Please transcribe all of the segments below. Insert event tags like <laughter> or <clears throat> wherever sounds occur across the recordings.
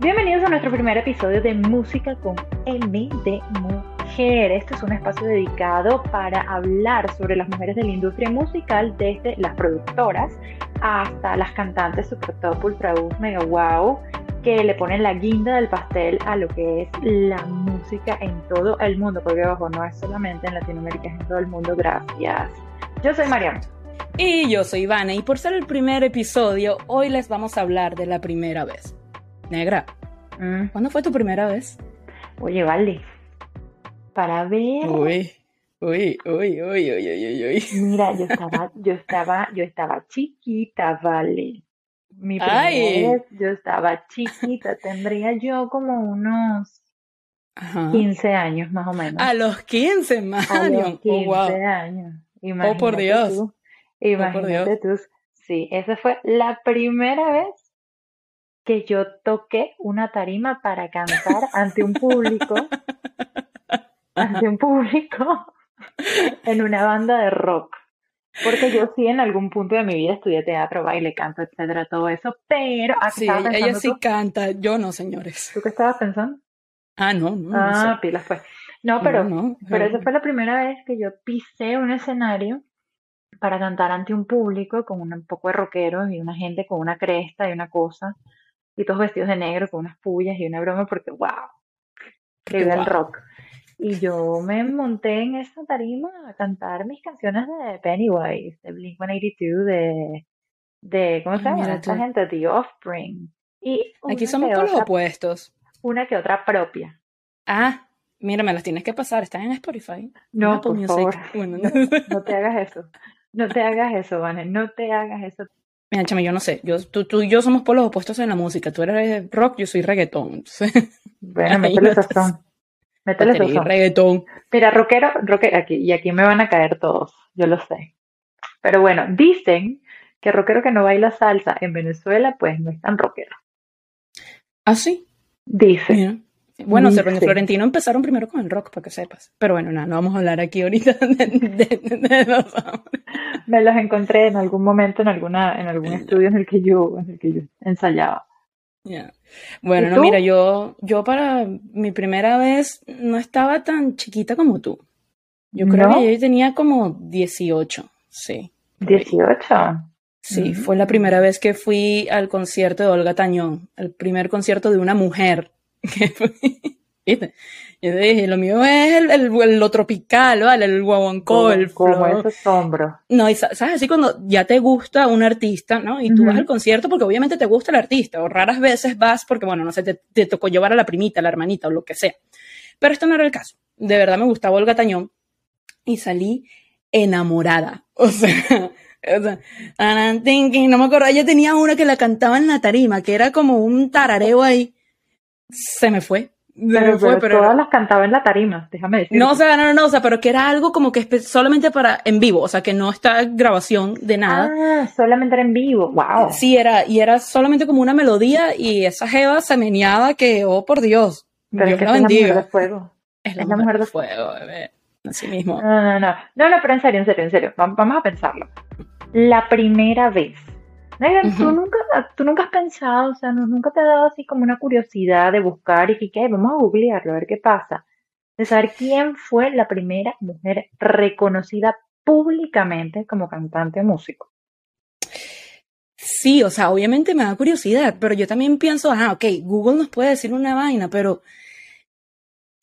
Bienvenidos a nuestro primer episodio de Música con M de Mujer. Este es un espacio dedicado para hablar sobre las mujeres de la industria musical, desde las productoras hasta las cantantes super top, ultra mega wow, que le ponen la guinda del pastel a lo que es la música en todo el mundo, porque ojo, no es solamente en Latinoamérica, es en todo el mundo. Gracias. Yo soy Mariana. Y yo soy Ivana, y por ser el primer episodio, hoy les vamos a hablar de la primera vez. Negra, Mm. ¿cuándo fue tu primera vez? Oye, vale. Para ver. Uy, uy, uy, uy, uy, uy, uy. Mira, yo <laughs> estaba, yo estaba, yo estaba chiquita, vale. Mi primera Ay. vez, yo estaba chiquita, tendría yo como unos Ajá. 15 años más o menos. A los 15, A Mario. los 15 Oh, wow. años. Oh, por Imagínate Dios. tú. Oh, por Imagínate tú. Sí, esa fue la primera vez que yo toqué una tarima para cantar ante un público, ante un público en una banda de rock. Porque yo sí en algún punto de mi vida estudié teatro, baile, canto, etcétera, todo eso, pero ¿a qué Sí, ella sí tú? canta, yo no, señores. ¿Tú qué estabas pensando? Ah, no, no, no Ah, sé. pilas pues. No, pero No, no, Pero esa fue la primera vez que yo pisé un escenario para cantar ante un público con un poco de rockeros y una gente con una cresta y una cosa, y todos vestidos de negro con unas pullas y una broma, porque wow, que viva el rock. Y yo me monté en esa tarima a cantar mis canciones de Pennywise, de Blink-182, de, de, ¿cómo se llama? Esta gente, The Offspring. Y Aquí somos por los opuestos. una que otra propia. Ah, mira, me las tienes que pasar. Están en Spotify. No, por Music. favor. Bueno, No, <laughs> no te hagas eso. No te hagas eso, Vane. No te hagas eso. Mira, chama, yo no sé. Yo, tú, tú y yo somos polos opuestos en la música. Tú eres rock, yo soy reggaetón. Bueno, <laughs> métele sazón. Métele sazón. reggaetón. Mira, rockero, rockero, aquí, y aquí me van a caer todos, yo lo sé. Pero bueno, dicen que rockero que no baila salsa en Venezuela, pues no es tan rockero. Ah, sí. Dicen. Mira. Bueno, sí. Florentino empezaron primero con el rock, para que sepas. Pero bueno, nada, no vamos a hablar aquí ahorita de, <laughs> de- de- de los hombres. Me los encontré en algún momento en alguna, en algún estudio en el que yo, en el que yo ensayaba. Ya. Bueno, ¿Y no, mira, yo, yo para mi primera vez no estaba tan chiquita como tú. Yo creo ¿No? que yo tenía como 18, sí. por ahí. 18. Sí, Mm. fue la primera vez que fui al concierto de Olga Tañón, el primer concierto de una mujer. <laughs> ¿Viste? Yo te dije, lo mío es el, el- lo tropical, ¿vale? El guaguancó, el Como flow. esos hombros. No, y sa- sabes, así cuando ya te gusta un artista, ¿no? Y tú vas al concierto porque obviamente te gusta el artista, o raras veces vas porque, bueno, no sé, te, te tocó llevar a la primita, a la hermanita, o lo que sea. Pero esto no era el caso. De verdad me gustaba Olga Tañón y salí enamorada. <laughs> O sea, o sea, no me acuerdo, ella tenía una que la cantaba en la tarima, que era como un tarareo ahí. Se me fue. Se me fue, pero todas las cantaba en la tarima, déjame decirte. no, o sea, no, no, no, o sea, pero que era algo como que solamente para en vivo, o sea, que no está grabación de nada. Ah, solamente era en vivo. Wow. Sí, era, y era solamente como una melodía y esa jeva se meneaba que, oh, por Dios, Pero es que la es la mujer de bendiga. fuego. Es la, es la mujer mujer de fuego, bebé. Así mismo. No, no, no. No, no, pero en serio, en serio, en serio. Va- Vamos a pensarlo. La primera vez. Megan, tú nunca, tú nunca has pensado, o sea, no- nunca te ha dado así como una curiosidad de buscar y que, ¿qué? Vamos a googlearlo, a ver qué pasa. De saber quién fue la primera mujer reconocida públicamente como cantante o músico. Sí, o sea, obviamente me da curiosidad, pero yo también pienso, ah, ok, Google nos puede decir una vaina, pero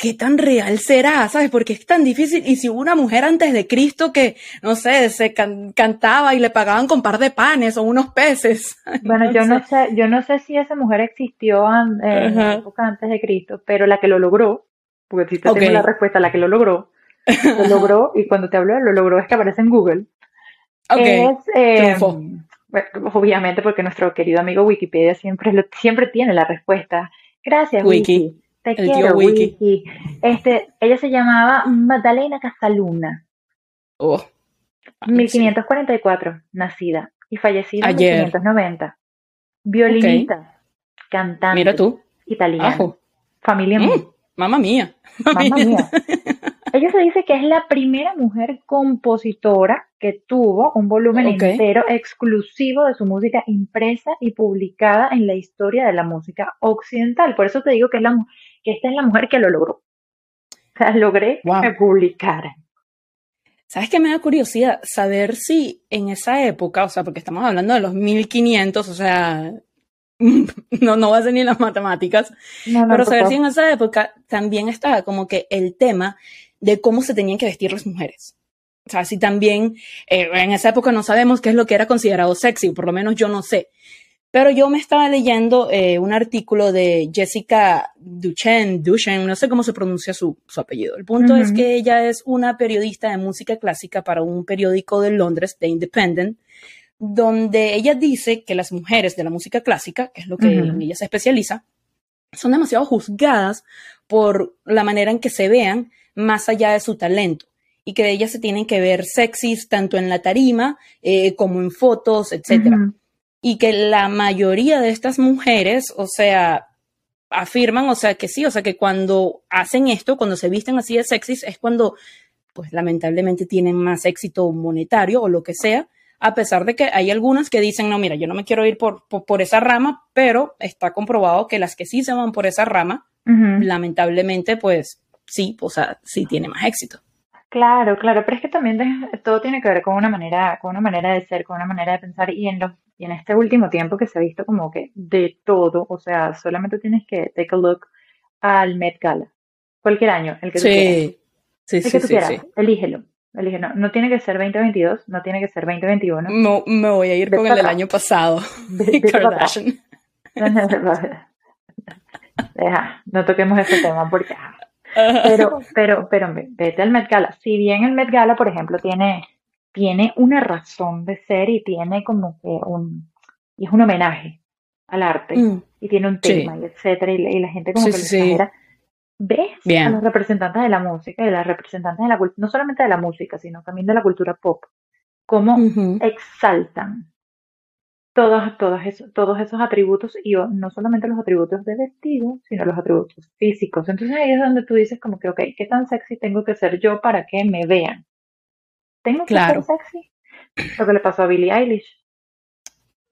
¿qué tan real será? ¿Sabes? Porque es tan difícil. Y si hubo una mujer antes de Cristo que, no sé, se can- cantaba y le pagaban con par de panes o unos peces. <laughs> Bueno, yo no sé, yo no sé si esa mujer existió eh, en la Ajá. época antes de Cristo, pero la que lo logró, porque si te tengo la respuesta, la que lo logró, lo <laughs> logró, y cuando te hablo de lo logró es que aparece en Google, Ok, es, eh, obviamente porque nuestro querido amigo Wikipedia siempre, siempre tiene la respuesta. Gracias, Wiki. Wiki. Te El tío quiero, Wiki. Wiki. Este, ella se llamaba Magdalena Casaluna, Oh. Ah, sí. 1544, nacida, y fallecida en Ayer. 1590. Violinista, cantante, Mira tú. italiana, Ajo. familia Mm, mamma mía. mamma mía. <laughs> Ella se dice que es la primera mujer compositora que tuvo un volumen entero exclusivo de su música impresa y publicada en la historia de la música occidental. Por eso te digo que, es la, que esta es la mujer que lo logró. O sea, logré que me publicara. ¿Sabes qué me da curiosidad? Saber si en esa época, o sea, porque estamos hablando de los 1500, o sea, <laughs> no, no va a ser ni las matemáticas, pero saber si en esa época también estaba como que el tema de cómo se tenían que vestir las mujeres. O sea, si también eh, en esa época no sabemos qué es lo que era considerado sexy, por lo menos yo no sé. Pero yo me estaba leyendo eh, un artículo de Jessica Duchenne, Duchenne, no sé cómo se pronuncia su, su apellido. El punto es que ella es una periodista de música clásica para un periódico de Londres, The Independent, donde ella dice que las mujeres de la música clásica, que es lo que ella se especializa, son demasiado juzgadas por la manera en que se vean más allá de su talento y que ellas se tienen que ver sexys tanto en la tarima eh, como en fotos, etc. Y que la mayoría de estas mujeres, o sea, afirman, o sea, que sí, o sea, que cuando hacen esto, cuando se visten así de sexys, es cuando, pues lamentablemente tienen más éxito monetario o lo que sea, a pesar de que hay algunas que dicen, no, mira, yo no me quiero ir por, por, esa rama, pero está comprobado que las que sí se van por esa rama, lamentablemente, pues sí, o sea, sí tiene más éxito. Claro, claro, pero es que también todo tiene que ver con una manera, con una manera de ser, con una manera de pensar y en los y en este último tiempo que se ha visto como que de todo, o sea, solamente tienes que take a look al Met Gala, cualquier año, el que tú quieras. Sí, el sí, que tú quieras, elígelo. No, no, tiene que ser 2022, no tiene que ser 2021. No, me voy a ir con el del año pasado. <laughs> De, Kardashian. <laughs> Deja, no toquemos ese tema porque. Pero, pero, pero vete al Met Gala. Si bien el Met Gala, por ejemplo, tiene, tiene una razón de ser y tiene como que un. Y es un homenaje al arte mm, y tiene un tema y etcétera. Y, la gente como que le ves a los representantes de la música y las representantes de la cultura, no solamente de la música, sino también de la cultura pop, cómo exaltan todos, todos, esos, todos esos atributos y no solamente los atributos de vestido, sino los atributos físicos. Entonces ahí es donde tú dices como que, ok, ¿qué tan sexy tengo que ser yo para que me vean? ¿Tengo que ser sexy? Lo que le pasó a Billie Eilish.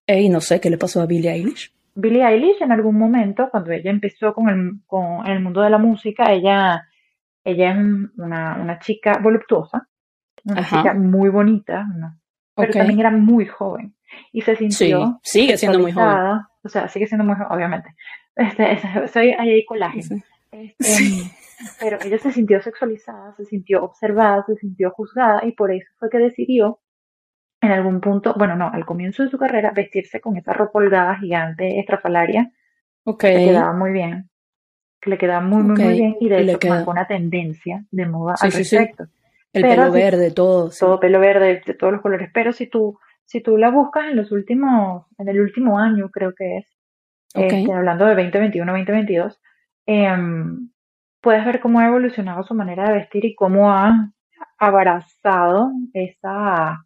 Ey, no sé qué le pasó a Billie Eilish. Billie Eilish en algún momento, cuando ella empezó con el, con el mundo de la música, ella, ella es una, una chica voluptuosa, una chica muy bonita, pero también era muy joven y se sintió. Sí, sigue siendo muy joven. O sea, sigue siendo muy joven, obviamente. Este, soy ahí colágeno. Este, pero ella se sintió sexualizada, se sintió observada, se sintió juzgada y por eso fue que decidió en algún punto, bueno, no, al comienzo de su carrera, vestirse con esa ropa holgada gigante estrafalaria. Ok. Que le quedaba muy bien. Que le quedaba muy, muy, muy bien. Y de hecho marcó una tendencia de moda al respecto. El pelo verde, todo. Todo pelo verde, de todos los colores. Pero si tú, si tú la buscas en los últimos, en el último año, creo que es, este, hablando de 2021, 2022, em, puedes ver cómo ha evolucionado su manera de vestir y cómo ha abrazado esa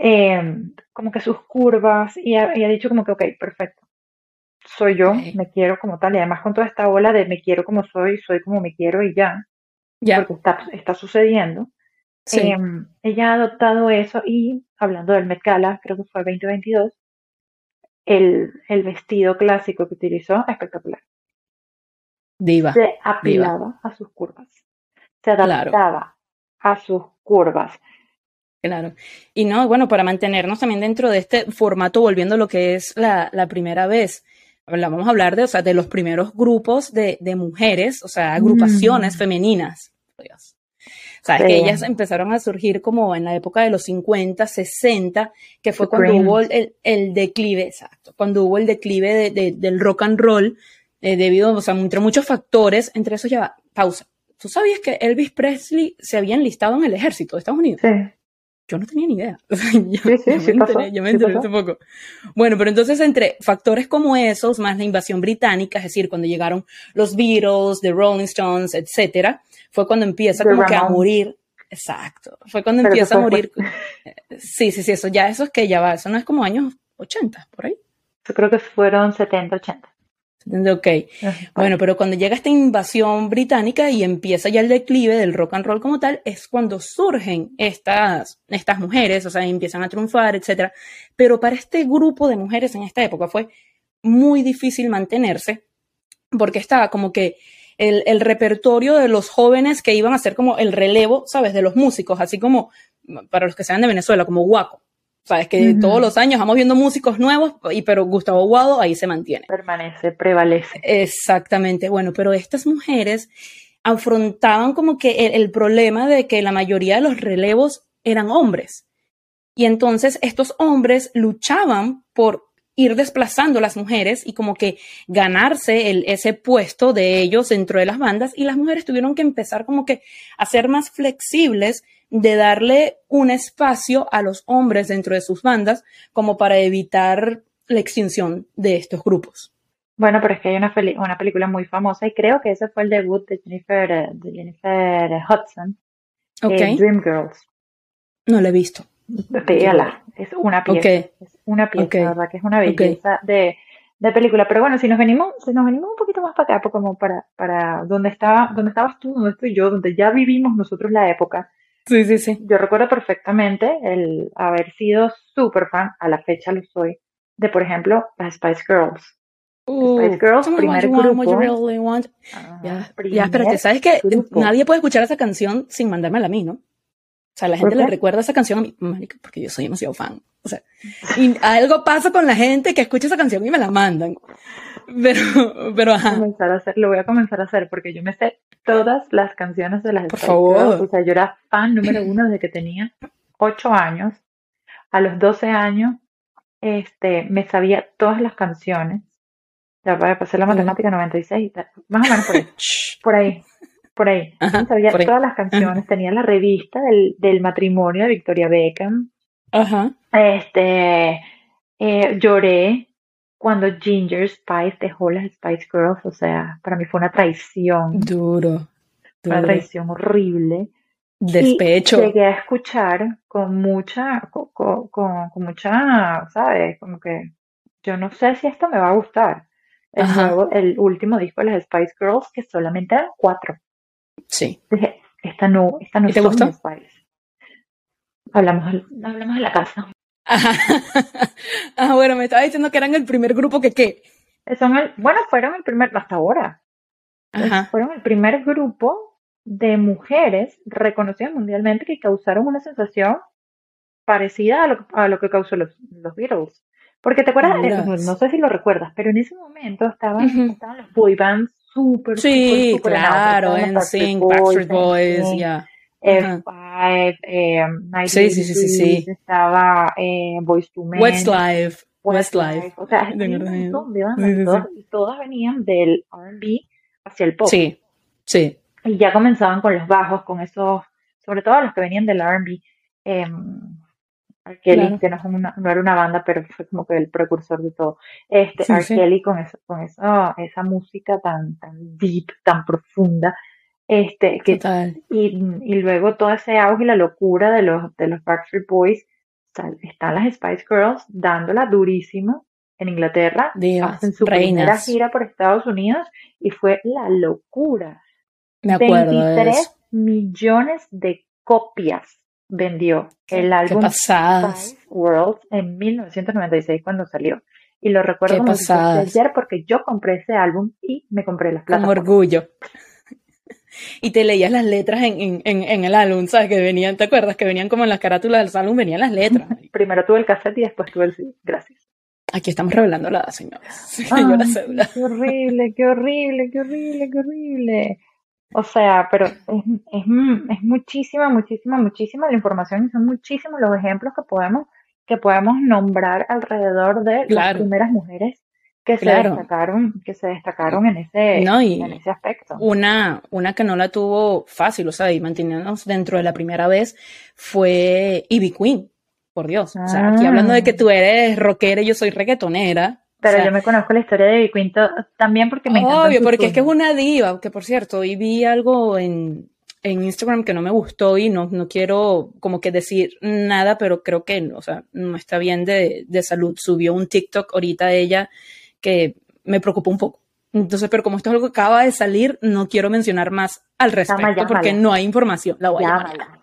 Em, como que sus curvas y ha, dicho como que, ok, perfecto, soy yo, me quiero como tal, y además con toda esta ola de me quiero como soy, soy como me quiero y ya, porque está, está sucediendo. Em, ella ha adoptado eso y hablando del Met Gala, creo que fue el 2022, el, el vestido clásico que utilizó, espectacular. Diva. Se apilaba a sus curvas. Se adaptaba a sus curvas. Claro. Y no, bueno, para mantenernos también dentro de este formato, volviendo a lo que es la, la primera vez, vamos a hablar de, o sea, de los primeros grupos de, de mujeres, o sea, agrupaciones mm. femeninas. O sea, que ellas empezaron a surgir como en la época de los 50, 60, que fue cuando hubo el, el, declive, exacto, cuando hubo el declive de, del rock and roll, eh, debido, o sea, entre muchos factores, entre esos ya, pausa. ¿Tú sabías que Elvis Presley se había enlistado en el ejército de Estados Unidos? Sí yo no tenía ni idea. yo, me enteré, hace poco. Bueno, pero entonces entre factores como esos, más la invasión británica, es decir, cuando llegaron los Beatles, The Rolling Stones, etcétera, fue cuando empieza como que a morir. Exacto. Fue cuando empieza a morir. Sí, sí, sí, eso ya, eso es que ya va, eso no es como años 80, por ahí. Yo creo que fueron 70, 80. Ok. Bueno, pero cuando llega esta invasión británica y empieza ya el declive del rock and roll como tal, es cuando surgen estas, estas mujeres, o sea, empiezan a triunfar, etc. Pero para este grupo de mujeres en esta época fue muy difícil mantenerse porque estaba como que el, el, repertorio de los jóvenes que iban a ser como el relevo, ¿sabes? De los músicos, así como para los que sean de Venezuela, como Guaco. Sabes que todos los años vamos viendo músicos nuevos, y, pero Gustavo Guado ahí se mantiene. Permanece, prevalece. Exactamente. Bueno, pero estas mujeres afrontaban como que el, el problema de que la mayoría de los relevos eran hombres. Y entonces estos hombres luchaban por ir desplazando a las mujeres y como que ganarse el, ese puesto de ellos dentro de las bandas y las mujeres tuvieron que empezar como que a ser más flexibles de darle un espacio a los hombres dentro de sus bandas como para evitar la extinción de estos grupos. Bueno, pero es que hay una, una película muy famosa y creo que ese fue el debut de Jennifer, eh, de Jennifer Hudson, okay. Dreamgirls. No la he visto. Véala, es una pieza, es una pieza, ¿verdad? Que es una belleza de, de, película. Pero bueno, si nos venimos, si nos venimos un poquito más para acá, pues como para, para donde estaba, donde estabas tú, donde estoy yo, donde ya vivimos nosotros la época. Sí, sí, sí. Yo recuerdo perfectamente el haber sido súper fan, a la fecha lo soy, de por ejemplo las Spice Girls. Uh, Spice Girls, primer grupo. Really ya, ya, espérate, ¿sabes que Nadie puede escuchar esa canción sin mandármela a mí, ¿no? O sea, la gente le recuerda esa canción a mí, porque yo soy demasiado fan. O sea, <laughs> y algo pasa con la gente que escucha esa canción y me la mandan. Pero, pero ajá. Voy a comenzar a hacer, lo voy a comenzar a hacer porque yo me sé todas las canciones de las Por favor. O sea, yo era fan número uno desde que tenía ocho años. A los 12 años, este, me sabía todas las canciones. Ya voy a pasar la matemática 96, más o menos por ahí. <laughs> por ahí por ahí. sabía todas las canciones, tenía la revista del, del, matrimonio de Victoria Beckham. Ajá. Este, eh, lloré cuando Ginger Spice dejó las Spice Girls, o sea, para mí fue una traición. Duro. Una traición horrible. Despecho. Y llegué a escuchar con mucha, con, con, mucha, ¿sabes? Como que yo no sé si esto me va a gustar. El, nuevo, el último disco de las Spice Girls, que solamente eran cuatro. Sí. esta no, esta no ¿Y te gustó? Hablamos, hablamos de la casa. <laughs> ah, bueno, me estaba diciendo que eran el primer grupo que qué. Son el, bueno, fueron el primer, hasta ahora. Ajá. Fueron el primer grupo de mujeres reconocidas mundialmente que causaron una sensación parecida a lo, a lo que causó los, los Beatles. Porque te acuerdas, no, sé si lo recuerdas, pero en ese momento estaban, estaban los boy bands súper, Sí, super, claro, en Sync, Backstreet Boys, ya. F5, eh, sí, sí, sí, sí, sí. estaba eh, Boys to Men. Westlife. Westlife. O sea, un montón de bandas, sí, todas, y todas venían del R&B hacia el pop. Sí, sí. Y ya comenzaban con los bajos, con esos, sobre todo los que venían del R&B. Eh, Kelly, que no, una, no, era una banda, pero fue como que el precursor de todo. Este, sí, Kelly con, eso, con eso, esa música tan, tan deep, tan profunda. Este, que, y, y, luego todo ese auge y la locura de los, de los Backstreet Boys, están las Spice Girls dándola durísimo en Inglaterra, Dios, hacen su primera gira por Estados Unidos y fue la locura. Me acuerdo 23 millones de copias vendió el álbum Spice World en 1996 cuando salió. Y lo recuerdo como ayer porque yo compré ese álbum y me compré las plata. Con orgullo. Y te leías las letras en, en, en, el álbum, ¿sabes? Que venían, ¿te acuerdas? Que venían como en las carátulas del álbum, venían las letras. <laughs> Primero tuve el cassette y después tuve el CD. Gracias. Aquí estamos revelando la edad, señores. <laughs> Qué horrible, qué horrible, qué horrible, qué horrible. O sea, pero es, es, es, muchísima, muchísima, muchísima la información y son muchísimos los ejemplos que podemos, que podemos nombrar alrededor de las primeras mujeres que se destacaron, que se destacaron en ese, en ese aspecto. Una, una que no la tuvo fácil, o sea, y manteniéndonos dentro de la primera vez, fue Ivy Queen, por Dios. O sea, aquí hablando de que tú eres rockera y yo soy reggaetonera, pero yo me conozco la historia de Quinto también porque me encanta. Obvio, porque es que es una diva, que por cierto, hoy vi algo en, en Instagram que no me gustó y no, no quiero como que decir nada, pero creo que, o sea, no está bien de, de salud. Subió un TikTok ahorita ella que me preocupó un poco. Entonces, pero como esto es algo que acaba de salir, no quiero mencionar más al respecto porque no hay información. La voy a llamar.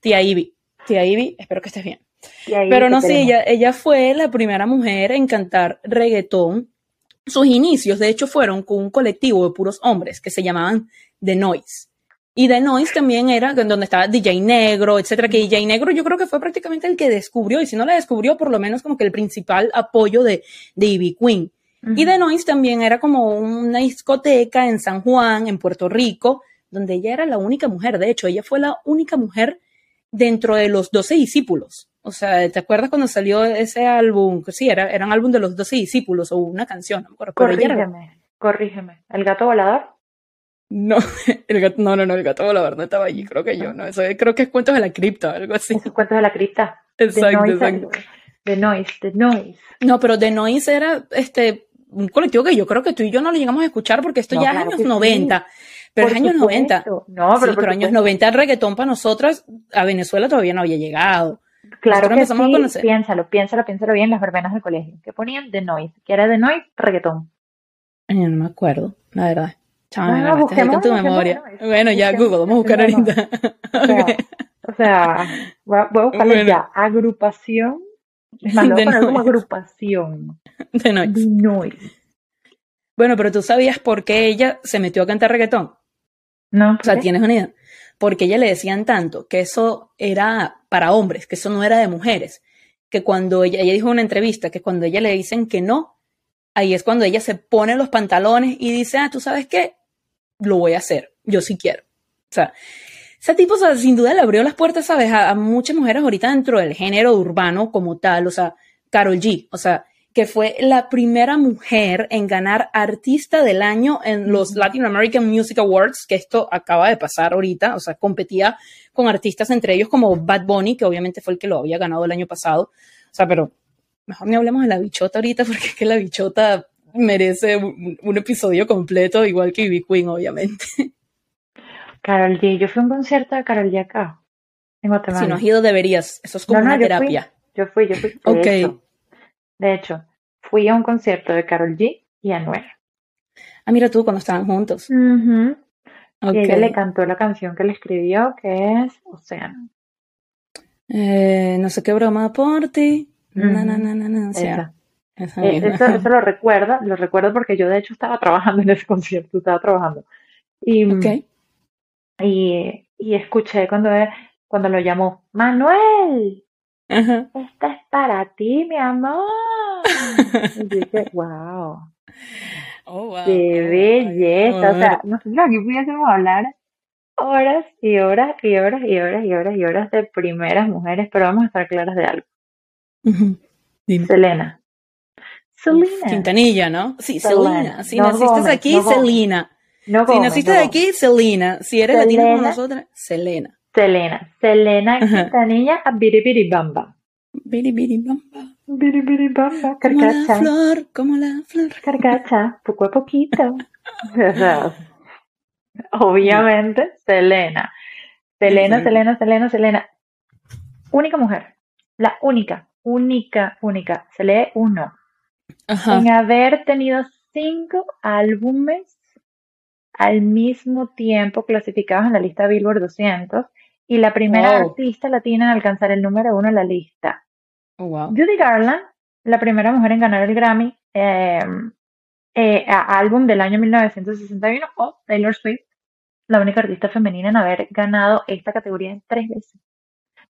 Tía Ivy. Tía Ivy, espero que estés bien. pero no, sí, ella, ella fue la primera mujer en cantar reggaetón. Sus inicios, de hecho, fueron con un colectivo de puros hombres que se llamaban The Noise. Y The Noise también era donde estaba DJ Negro, etcétera, que DJ Negro yo creo que fue prácticamente el que descubrió, y si no la descubrió, por lo menos como que el principal apoyo de, de Ivy Queen. Y The Noise también era como una discoteca en San Juan, en Puerto Rico, donde ella era la única mujer. De hecho, ella fue la única mujer dentro de los doce discípulos. O sea, ¿te acuerdas cuando salió ese álbum? Sí, era, era un álbum de los doce discípulos o una canción. No corrígeme, corrígeme. ¿El gato volador? No, <laughs> el gato, no, no, no, el gato volador no estaba allí, creo que yo, no, eso creo que es Cuentos de la Cripta, algo así. Es Cuentos de la Cripta. Exacto, exacto. The Noise, The Noise. No, pero The Noise era, este, un colectivo que yo creo que tú y yo no lo llegamos a escuchar porque esto ya es años 90. Pero es años 90. No, pero, sí, pero años 90 el reggaetón para nosotras a Venezuela todavía no había llegado. Claro que sí, piénsalo, piénsalo, piénsalo bien las verbenas del colegio. que ponían? The Noise. que era The Noise? Reggaetón. Yo no me acuerdo, la verdad. Chaval, me con tu memoria. bueno, ya Google, vamos a buscar ahorita. <laughs> O sea, voy a, buscarle ya. Agrupación. Es más, poner como agrupación. The Noise. Noise. Bueno, pero tú sabías por qué ella se metió a cantar reggaetón. No. O sea, tienes una idea. Porque ella le decían tanto que eso era para hombres, que eso no era de mujeres. Que cuando ella, ella dijo en una entrevista que cuando ella le dicen que no, ahí es cuando ella se pone los pantalones y dice, ah, tú sabes qué, lo voy a hacer, yo sí quiero. O sea, ese tipo, sin duda le abrió las puertas, ¿sabes? A, a, muchas mujeres ahorita dentro del género urbano como tal, o sea, Carol G, o sea, que fue la primera mujer en ganar Artista del Año en los Latin American Music Awards, que esto acaba de pasar ahorita, o sea, competía con artistas entre ellos como Bad Bunny, que obviamente fue el que lo había ganado el año pasado, o sea, pero mejor ni hablemos de la bichota ahorita, <laughs> porque es que la bichota merece un, episodio completo, igual que Ivy Queen, obviamente. Carol G, yo fui a un concierto de Carol G acá, en Guatemala. Si no has ido, deberías, eso es como una terapia. yo fui, yo fui. ok. De hecho, fui a un concierto de Carol G y Anuel. Ah, mira tú, cuando estaban juntos. Y ella le cantó la canción que le escribió, que es Océano. Eh, no sé qué broma por ti. Eso, lo <laughs> recuerdo, lo recuerdo porque yo de hecho estaba trabajando en ese <laughs> concierto, estaba trabajando. Y, y, y escuché cuando, cuando lo llamó, Manuel, esta es para ti, mi amor. <laughs> Y dije, wow. Oh, wow. Qué belleza. O sea, nosotros aquí pudiésemos hablar horas y horas y horas y horas y horas y horas de primeras mujeres, pero vamos a estar claras de algo. Selena. Selena. Quintanilla, ¿no? Sí, Selena. Si naciste aquí, Selena. si naciste de aquí, Selena. Si eres latina como nosotras, Selena. Selena. Selena Quintanilla a Biribiribamba. Biribiribamba. Biribiribamba. Carcacha. Como la flor, como la flor. Carcacha, poco a poquito. <laughs> obviamente, Selena. Selena, Selena, Selena, Selena. Única mujer. La única, única, única. Se lee uno. En haber tenido cinco álbumes al mismo tiempo clasificados en la lista Billboard 200 y la primera artista latina en alcanzar el número uno en la lista. Oh, Judy Garland, la primera mujer en ganar el Grammy em, eh, álbum del año 1961, o Taylor Swift, la única artista femenina en haber ganado esta categoría tres veces.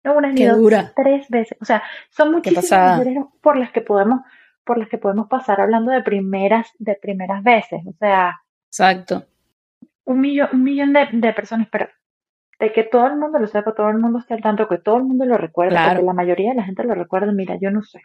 No una ni dos, tres veces. O sea, son muchísimas mujeres por las que podemos, por las que podemos pasar hablando de primeras, de primeras veces. O sea, exacto. Un millón, un millón de, de personas, pero de que todo el mundo lo sepa, todo el mundo esté al tanto, que todo el mundo lo recuerde, porque la mayoría de la gente lo recuerda, mira, yo no sé.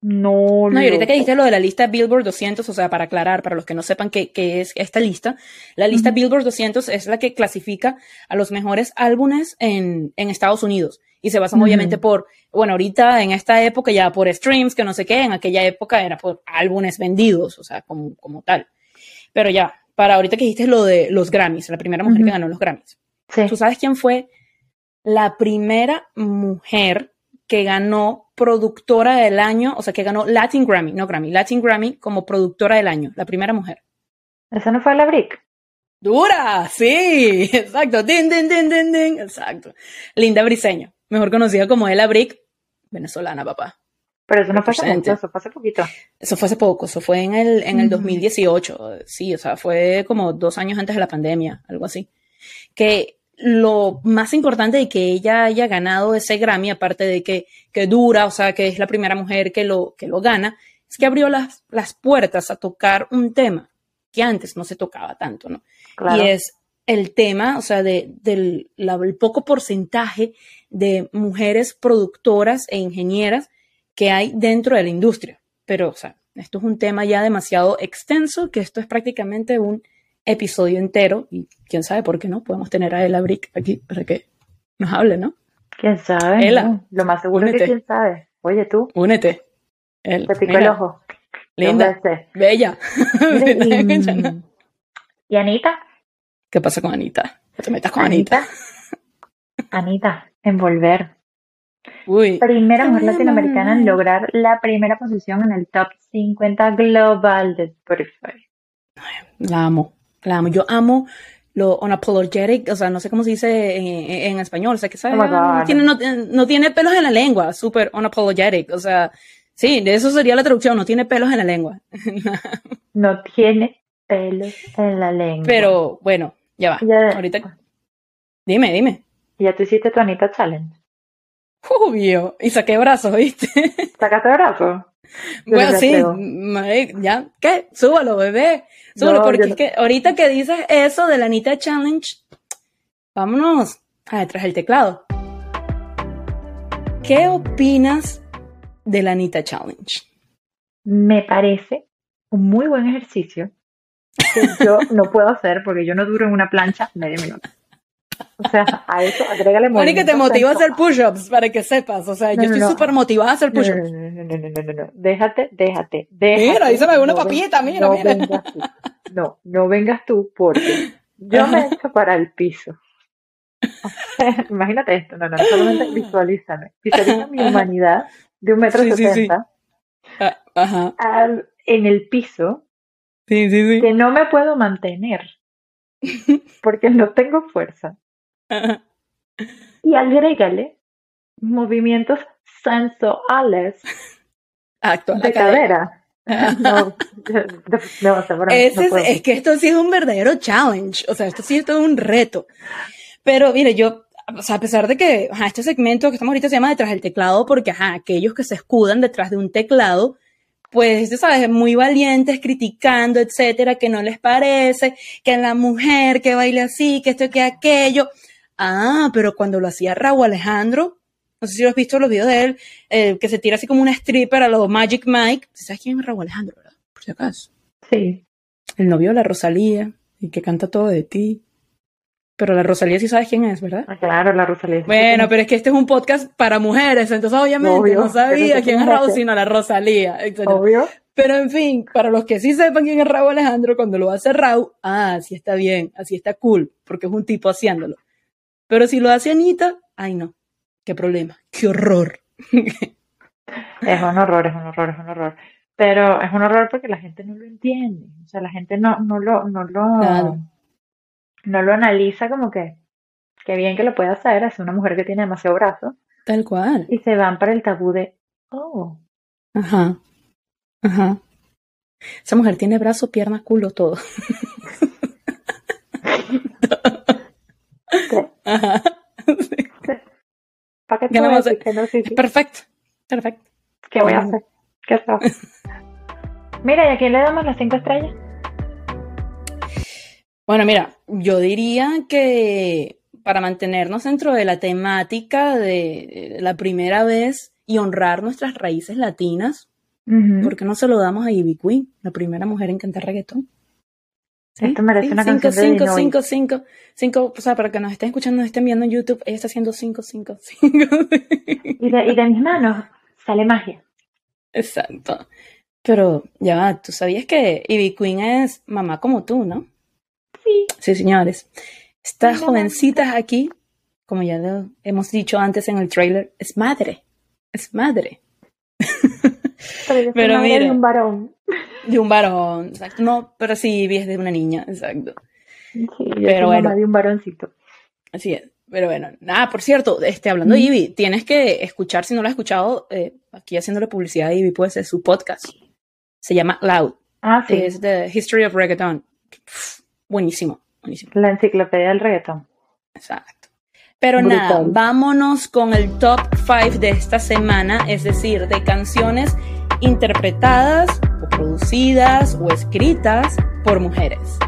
No, no, y ahorita que dijiste lo de la lista Billboard 200, o sea, para aclarar, para los que no sepan qué, qué es esta lista, la lista Billboard 200 es la que clasifica a los mejores álbumes en, en Estados Unidos. Y se basan obviamente por, bueno, ahorita en esta época ya por streams, que no sé qué, en aquella época era por álbumes vendidos, o sea, como, como tal. Pero ya, para ahorita que dijiste lo de los Grammys, la primera mujer que ganó los Grammys. ¿Tú sabes quién fue la primera mujer que ganó productora del año, o sea, que ganó Latin Grammy, no Grammy, Latin Grammy como productora del año, la primera mujer? ¿Esa no fue la Brick? Dura, sí, <laughs> exacto. Din, din, din, din, din, exacto. Linda Briseño, mejor conocida como Ella Brick, venezolana, papá. Pero eso no hace mucho, eso fue hace poquito. Eso fue hace poco, eso fue en el, en el 2018, sí, o sea, fue como dos años antes de la pandemia, algo así. Que lo más importante de que ella haya ganado ese Grammy, aparte de que, que dura, o sea, que es la primera mujer que lo, que lo gana, es que abrió las, las puertas a tocar un tema que antes no se tocaba tanto, ¿no? Y es el tema, o sea, de, del el poco porcentaje de mujeres productoras e ingenieras que hay dentro de la industria. Pero, o sea, esto es un tema ya demasiado extenso, que esto es prácticamente un episodio entero, y quién sabe por qué no, podemos tener a Ella Brick aquí para que nos hable, ¿no? ¿Quién sabe? Ella, Lo más seguro es que quién sabe. Oye, tú. Únete. Te pico el ojo. Linda. <laughs> Bella. y, ¿Y Anita? ¿Qué pasa con Anita? te metas con Anita? Anita, en volver. Uy. Primera mujer latinoamericana en lograr la primera posición en el top 50 global de Spotify. La amo, la amo. Yo amo lo unapologetic, o sea, no sé cómo se dice en, español, o sea, que sabe, oh no, tiene, no, tiene pelos en la lengua, súper unapologetic, o sea, sí, de eso sería la traducción, no tiene pelos en la lengua. <laughs> no tiene pelos en la lengua. Pero bueno, ya va. Ahorita. Dime, dime. Ya tú hiciste tu Anita Challenge. Obvio. Y saqué brazos, ¿viste? <laughs> ¿Sacaste brazos? Bueno, sí, ya, ¿qué? Súbalo, bebé. Súbalo, porque es que ahorita que dices eso de la Anita Challenge, vámonos a detrás del teclado. ¿Qué opinas de la Anita Challenge? Me parece un muy buen ejercicio que yo no puedo hacer porque yo no duro en una plancha medio minuto. O sea, a eso agrégale y que te motiva a hacer push-ups para que sepas. O sea, yo estoy súper motivada a hacer push-ups. No, no, no, no, no, no, Déjate, déjate, déjate. Mira, ahí se me ve una papita, mira, no mira. Vengas tú. No, no vengas tú porque yo me echo para el piso. <laughs> imagínate esto, no, no, solamente visualízame. Visualiza mi humanidad de un metro sesenta. Ah, ajá. en el piso Sí, sí, sí. Que no me puedo mantener <laughs> porque no tengo fuerza. y agrégale movimientos sensuales de cadera. No, no, es, que esto ha sido un verdadero challenge, o sea, esto ha sido todo un reto. Pero mire, yo, o sea, a pesar de que este segmento que estamos ahorita se llama detrás del teclado, porque ajá, aquellos que se escudan detrás de un teclado, pues, sabes, muy valientes, criticando, etcétera, que no les parece, que la mujer que baile así, que esto, que aquello. Ah, pero cuando lo hacía Raúl Alejandro, no sé si lo has visto los videos de él, eh, que se tira así como una stripper a los Magic Mike. ¿Sabes quién es Raúl Alejandro, verdad? Por si acaso. Sí. El novio de la Rosalía, y que canta todo de ti. Pero la Rosalía sí sabes quién es, ¿verdad? Ah, claro, la Rosalía. Bueno, pero es que este es un podcast para mujeres, entonces obviamente no sabía quién es Raúl, sino la Rosalía, Obvio. Pero en fin, para los que sí sepan quién es Raúl Alejandro, cuando lo hace Raúl, ah, así está bien, así está cool, porque es un tipo haciéndolo. Pero si lo hace Anita, ay no, qué problema, qué horror. <laughs> es un horror, es un horror, es un horror. Pero es un horror porque la gente no lo entiende. O sea, la gente no, no lo, no lo, no lo analiza como que, qué bien que lo puede hacer, es una mujer que tiene demasiado brazo. Tal cual. Y se van para el tabú de, oh. Ajá, ajá. Esa mujer tiene brazo, pierna, culo, todo. <laughs> Ajá. ¿Para qué, no, Perfecto, perfecto. ¿Qué voy a hacer? ¿Qué <laughs> Mira, ¿y a quién le damos las cinco estrellas? Bueno, mira, yo diría que para mantenernos dentro de la temática de la primera vez y honrar nuestras raíces latinas, ¿por qué no se lo damos a Ivy Queen, la primera mujer en cantar reggaetón? ¿Sí? Esto merece una cinco, canción cinco, cinco, cinco, cinco, o sea, para que nos estén escuchando, nos estén viendo en YouTube, ella está haciendo cinco, cinco, <laughs> cinco. y, de, y de mis manos sale magia. Exacto. Pero ya, tú sabías que Ivy Queen es mamá como tú, ¿no? Sí. señores. Estas jovencitas aquí, como ya lo hemos dicho antes en el trailer, es madre. Es madre. Pero, mira. un varón. De un varón, exacto. No, pero sí, es de una niña, exacto. Sí, yo Pero bueno. de un varoncito. Así es. Pero bueno, nada, por cierto, este, hablando de Mm. Ivy, tienes que escuchar, si no lo has escuchado, eh, aquí haciéndole publicidad a Ivy, pues es su podcast. Se llama Loud. Ah, sí, Es The History of Reggaeton. Pff, buenísimo, buenísimo. la enciclopedia del reggaetón. Exacto. Pero Brutal. nada, vámonos con el top 5 de esta semana, es decir, de canciones interpretadas o producidas o escritas por mujeres.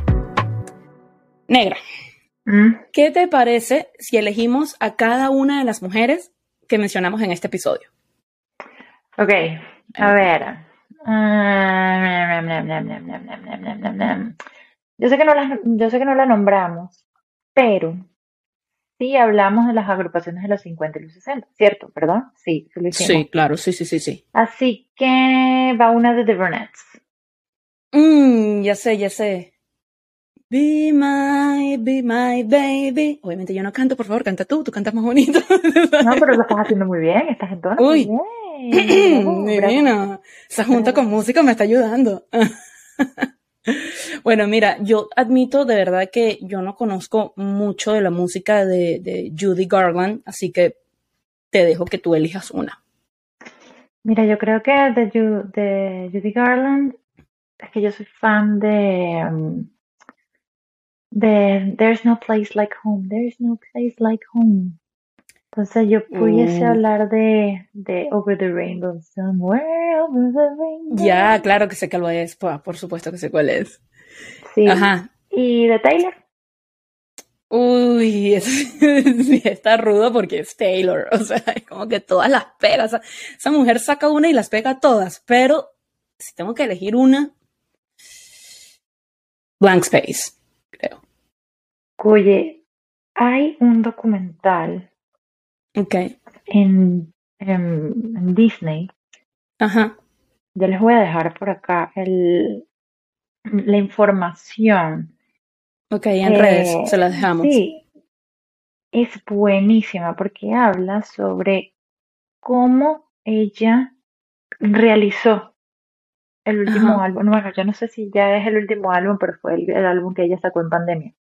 Negra, Mm, ¿qué te parece si elegimos a cada una de las mujeres que mencionamos en este episodio? Ok, a ver. Yo sé que no las, yo sé que no la nombramos, pero sí hablamos de las agrupaciones de los 50 y los 60, ¿cierto? ¿Verdad? Sí, sí lo hicimos. Sí, claro, sí, sí, sí, sí. Así que va una de The Brunettes. Mm, ya sé, ya sé. Be my, be my baby. Obviamente yo no canto, por favor, canta tú, tú cantas más bonito. <laughs> No, pero lo estás haciendo muy bien, estás en tono Uy. muy bien. <clears throat> Divino. Esa junta con música me está ayudando. <laughs> <laughs> Bueno, mira, yo admito de verdad que yo no conozco mucho de la música de, de Judy Garland, así que te dejo que tú elijas una. Mira, yo creo que de, Ju- de Judy Garland, es que yo soy fan de, um, de There's No Place Like Home, There's No Place Like Home. Entonces yo pudiese Mm. hablar de, de Over the Rainbow, Somewhere. Ya, claro que sé cuál es, pa, por supuesto que sé cuál es. Sí. Ajá. Y de Taylor. Uy, <laughs> sí está rudo porque es Taylor, o sea, es como que todas las pega, o sea, esa mujer saca una y las pega todas, pero si tengo que elegir una, Blank Space, creo. Oye, hay un documental Ok, en, en, en Disney ajá, Yo les voy a dejar por acá el, la información. ok, en Eh, redes se las dejamos. Sí, es buenísima porque habla sobre cómo ella realizó el último Ajá. álbum. Bueno, yo no sé si ya es el último álbum, pero fue el, el álbum que ella sacó en pandemia.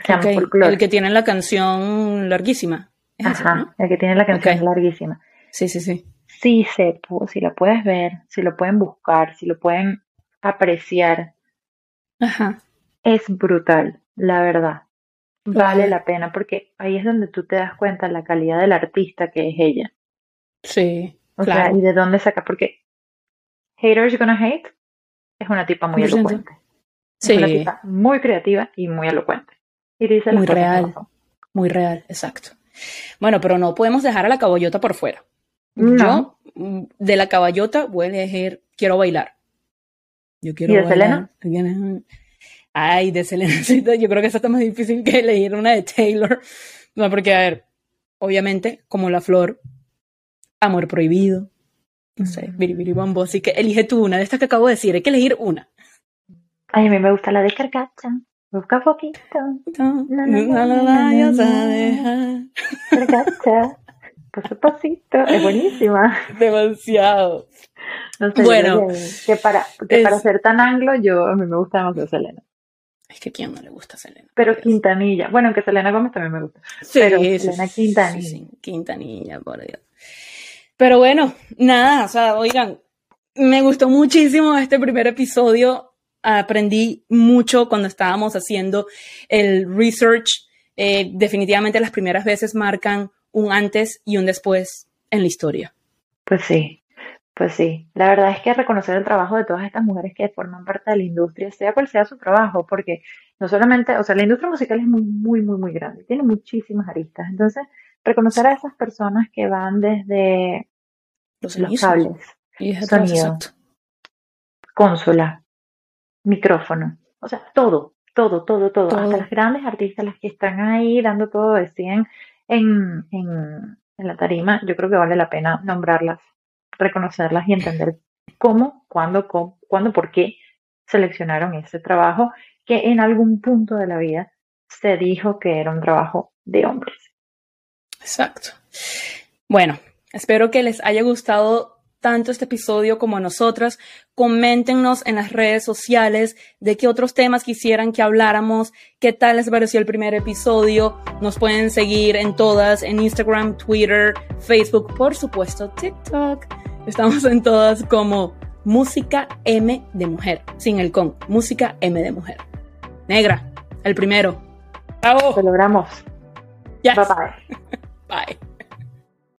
Se llama Ok, Folklore. el que tiene la canción larguísima. Es ese, Ajá, ¿no? el que tiene la canción larguísima. Sí, sí, sí. Sí se si la puedes ver, si lo pueden buscar, si lo pueden apreciar, Ajá, Es brutal, la verdad. Vale la pena porque ahí es donde tú te das cuenta la calidad del artista que es ella. sí, O sea, claro. y de dónde saca, porque Haters Gonna Hate es una tipa muy 100%. elocuente. Es una Sí, tipa muy creativa y muy elocuente. Y dice Muy real. muy real, exacto. Bueno, pero no podemos dejar a la caballota por fuera. No. Yo, mm, de la caballota, voy a elegir Quiero bailar. Yo quiero ¿Y de bailar. Ay, de Selena. <laughs> Yo creo que esa está más difícil que elegir una de Taylor. No, porque, a ver, obviamente, como la flor, amor prohibido. No sé, biribiri bombo. Así que elige tú una de estas que acabo de decir. Hay que elegir una. Ay, a mí me gusta la de Carcacha. Busca poquito. No, no a na. dejar. Carcacha. Paso a pasito. Es buenísima. <laughs> Demasiado. No sé, Bueno, que, para, que para ser tan anglo, yo a mí me gusta demasiado Selena. Es que a quién no le gusta Selena. Pero Dios. Quintanilla. Bueno, aunque Selena Gómez también me gusta. Sí, pero sí, Selena Quintanilla. sí, sí, Quintanilla, por Dios. Pero bueno, nada, o sea, oigan, me gustó muchísimo este primer episodio. Aprendí mucho cuando estábamos haciendo el research. Eh, definitivamente las primeras veces marcan un antes y un después en la historia. Pues sí, pues sí. La verdad es que reconocer el trabajo de todas estas mujeres que forman parte de la industria, sea cual sea su trabajo, porque no solamente, o sea, la industria musical es muy, muy, muy, muy grande, tiene muchísimas aristas. Entonces, reconocer a esas personas que van desde Los cables, Y sonido. consola, micrófono, o sea, todo, todo, todo, todo, Todo. hasta las grandes artistas, las que están ahí dando todo de 100 en, en, la tarima, yo creo que vale la pena nombrarlas, reconocerlas y entender cómo, cuándo, cuándo, por qué seleccionaron ese trabajo que en algún punto de la vida se dijo que era un trabajo de hombres. Exacto. Bueno, espero que les haya gustado tanto este episodio como a nosotras. Coméntenos en las redes sociales de qué otros temas quisieran que habláramos, qué tal les pareció el primer episodio. Nos pueden seguir en todas, en Instagram, Twitter, Facebook, por supuesto, TikTok. Estamos en todas como Música M de Mujer, sin el con, Música M de Mujer. Negra, el primero. ¡Bravo! Lo logramos. Yes. <laughs> Bye bye. bye.